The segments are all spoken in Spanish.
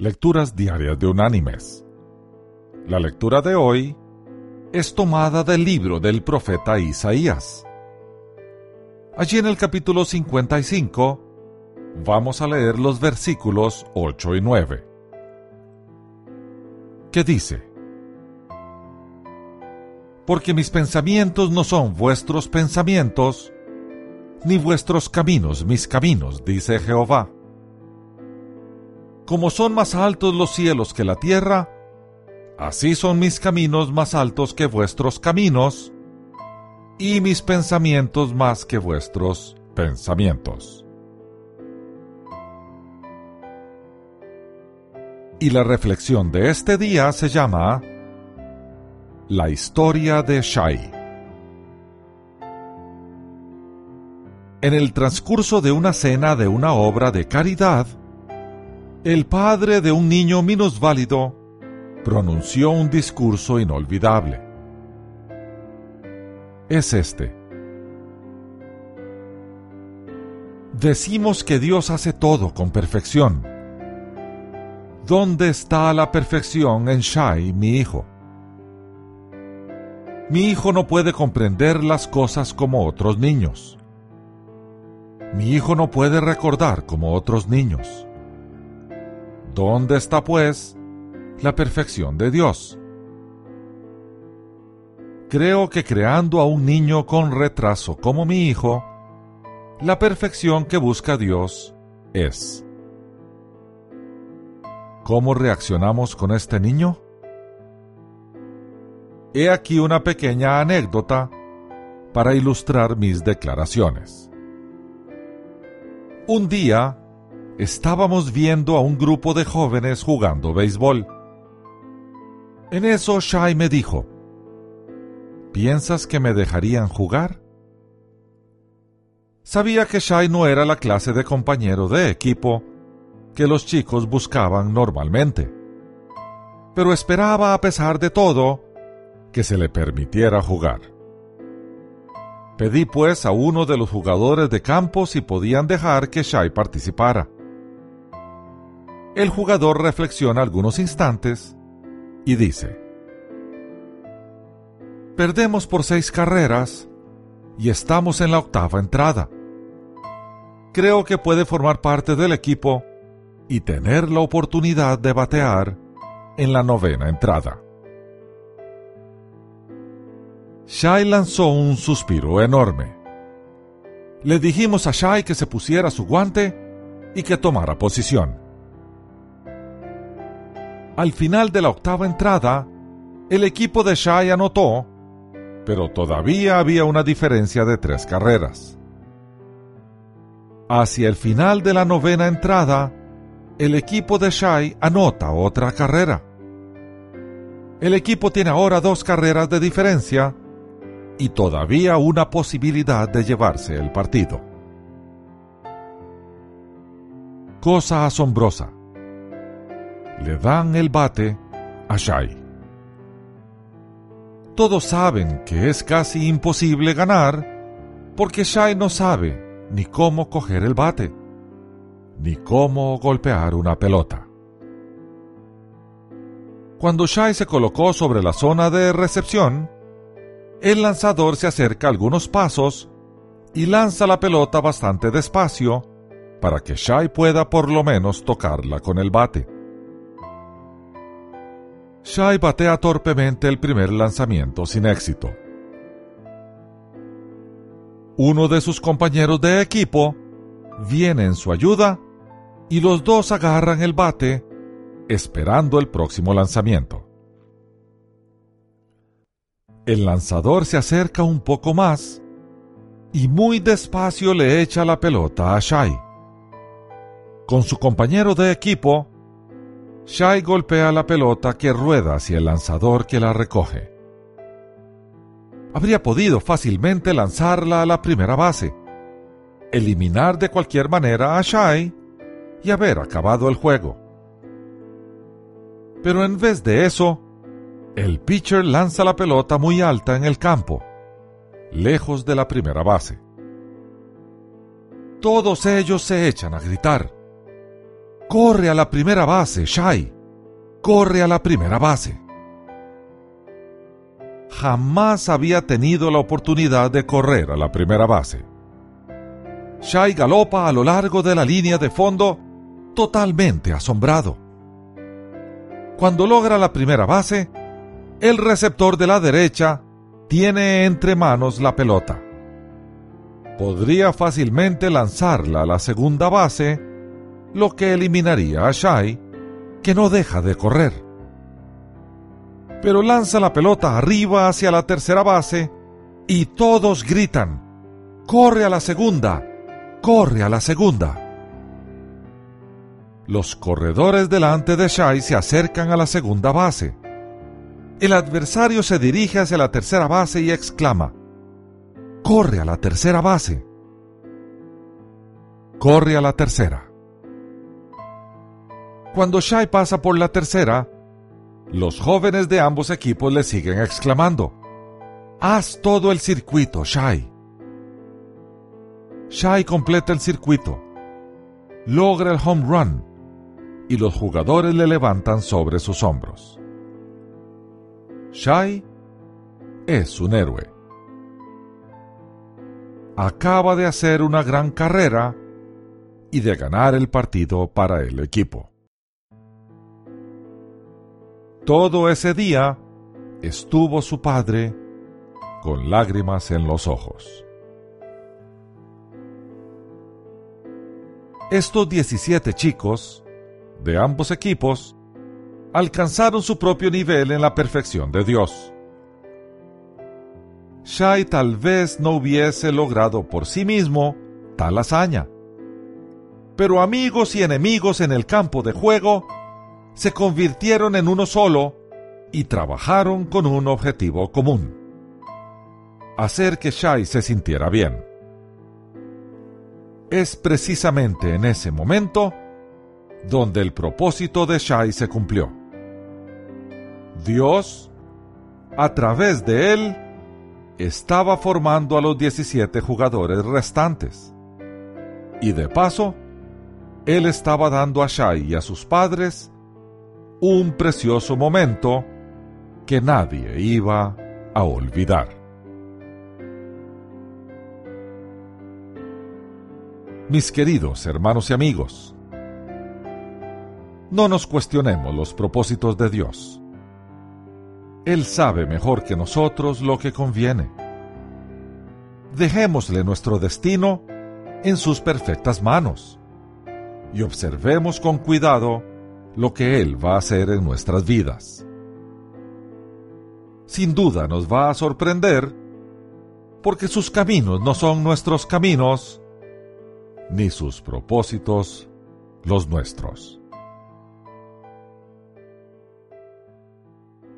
Lecturas Diarias de Unánimes. La lectura de hoy es tomada del libro del profeta Isaías. Allí en el capítulo 55 vamos a leer los versículos 8 y 9. ¿Qué dice? Porque mis pensamientos no son vuestros pensamientos, ni vuestros caminos mis caminos, dice Jehová como son más altos los cielos que la tierra, así son mis caminos más altos que vuestros caminos, y mis pensamientos más que vuestros pensamientos. Y la reflexión de este día se llama La historia de Shai. En el transcurso de una cena de una obra de caridad, el padre de un niño minusválido pronunció un discurso inolvidable. Es este. Decimos que Dios hace todo con perfección. ¿Dónde está la perfección en Shai, mi hijo? Mi hijo no puede comprender las cosas como otros niños. Mi hijo no puede recordar como otros niños. ¿Dónde está, pues, la perfección de Dios? Creo que creando a un niño con retraso como mi hijo, la perfección que busca Dios es. ¿Cómo reaccionamos con este niño? He aquí una pequeña anécdota para ilustrar mis declaraciones. Un día estábamos viendo a un grupo de jóvenes jugando béisbol. En eso Shai me dijo, ¿piensas que me dejarían jugar? Sabía que Shai no era la clase de compañero de equipo que los chicos buscaban normalmente, pero esperaba a pesar de todo que se le permitiera jugar. Pedí pues a uno de los jugadores de campo si podían dejar que Shai participara. El jugador reflexiona algunos instantes y dice, Perdemos por seis carreras y estamos en la octava entrada. Creo que puede formar parte del equipo y tener la oportunidad de batear en la novena entrada. Shai lanzó un suspiro enorme. Le dijimos a Shai que se pusiera su guante y que tomara posición. Al final de la octava entrada, el equipo de Shai anotó, pero todavía había una diferencia de tres carreras. Hacia el final de la novena entrada, el equipo de Shai anota otra carrera. El equipo tiene ahora dos carreras de diferencia y todavía una posibilidad de llevarse el partido. Cosa asombrosa le dan el bate a Shai. Todos saben que es casi imposible ganar porque Shai no sabe ni cómo coger el bate, ni cómo golpear una pelota. Cuando Shai se colocó sobre la zona de recepción, el lanzador se acerca algunos pasos y lanza la pelota bastante despacio para que Shai pueda por lo menos tocarla con el bate. Shai batea torpemente el primer lanzamiento sin éxito. Uno de sus compañeros de equipo viene en su ayuda y los dos agarran el bate esperando el próximo lanzamiento. El lanzador se acerca un poco más y muy despacio le echa la pelota a Shai. Con su compañero de equipo, Shai golpea la pelota que rueda hacia el lanzador que la recoge. Habría podido fácilmente lanzarla a la primera base, eliminar de cualquier manera a Shai y haber acabado el juego. Pero en vez de eso, el pitcher lanza la pelota muy alta en el campo, lejos de la primera base. Todos ellos se echan a gritar. Corre a la primera base, Shai. Corre a la primera base. Jamás había tenido la oportunidad de correr a la primera base. Shai galopa a lo largo de la línea de fondo totalmente asombrado. Cuando logra la primera base, el receptor de la derecha tiene entre manos la pelota. Podría fácilmente lanzarla a la segunda base, lo que eliminaría a Shai, que no deja de correr. Pero lanza la pelota arriba hacia la tercera base y todos gritan, ¡Corre a la segunda! ¡Corre a la segunda! Los corredores delante de Shai se acercan a la segunda base. El adversario se dirige hacia la tercera base y exclama, Corre a la tercera base. Corre a la tercera. Cuando Shai pasa por la tercera, los jóvenes de ambos equipos le siguen exclamando, Haz todo el circuito, Shai. Shai completa el circuito, logra el home run y los jugadores le levantan sobre sus hombros. Shai es un héroe. Acaba de hacer una gran carrera y de ganar el partido para el equipo. Todo ese día estuvo su padre con lágrimas en los ojos. Estos 17 chicos de ambos equipos alcanzaron su propio nivel en la perfección de Dios. Shai tal vez no hubiese logrado por sí mismo tal hazaña, pero amigos y enemigos en el campo de juego se convirtieron en uno solo y trabajaron con un objetivo común, hacer que Shai se sintiera bien. Es precisamente en ese momento donde el propósito de Shai se cumplió. Dios, a través de él, estaba formando a los 17 jugadores restantes. Y de paso, él estaba dando a Shai y a sus padres un precioso momento que nadie iba a olvidar. Mis queridos hermanos y amigos, no nos cuestionemos los propósitos de Dios. Él sabe mejor que nosotros lo que conviene. Dejémosle nuestro destino en sus perfectas manos y observemos con cuidado lo que Él va a hacer en nuestras vidas. Sin duda nos va a sorprender porque sus caminos no son nuestros caminos, ni sus propósitos los nuestros.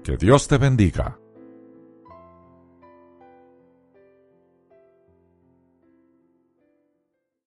Que Dios te bendiga.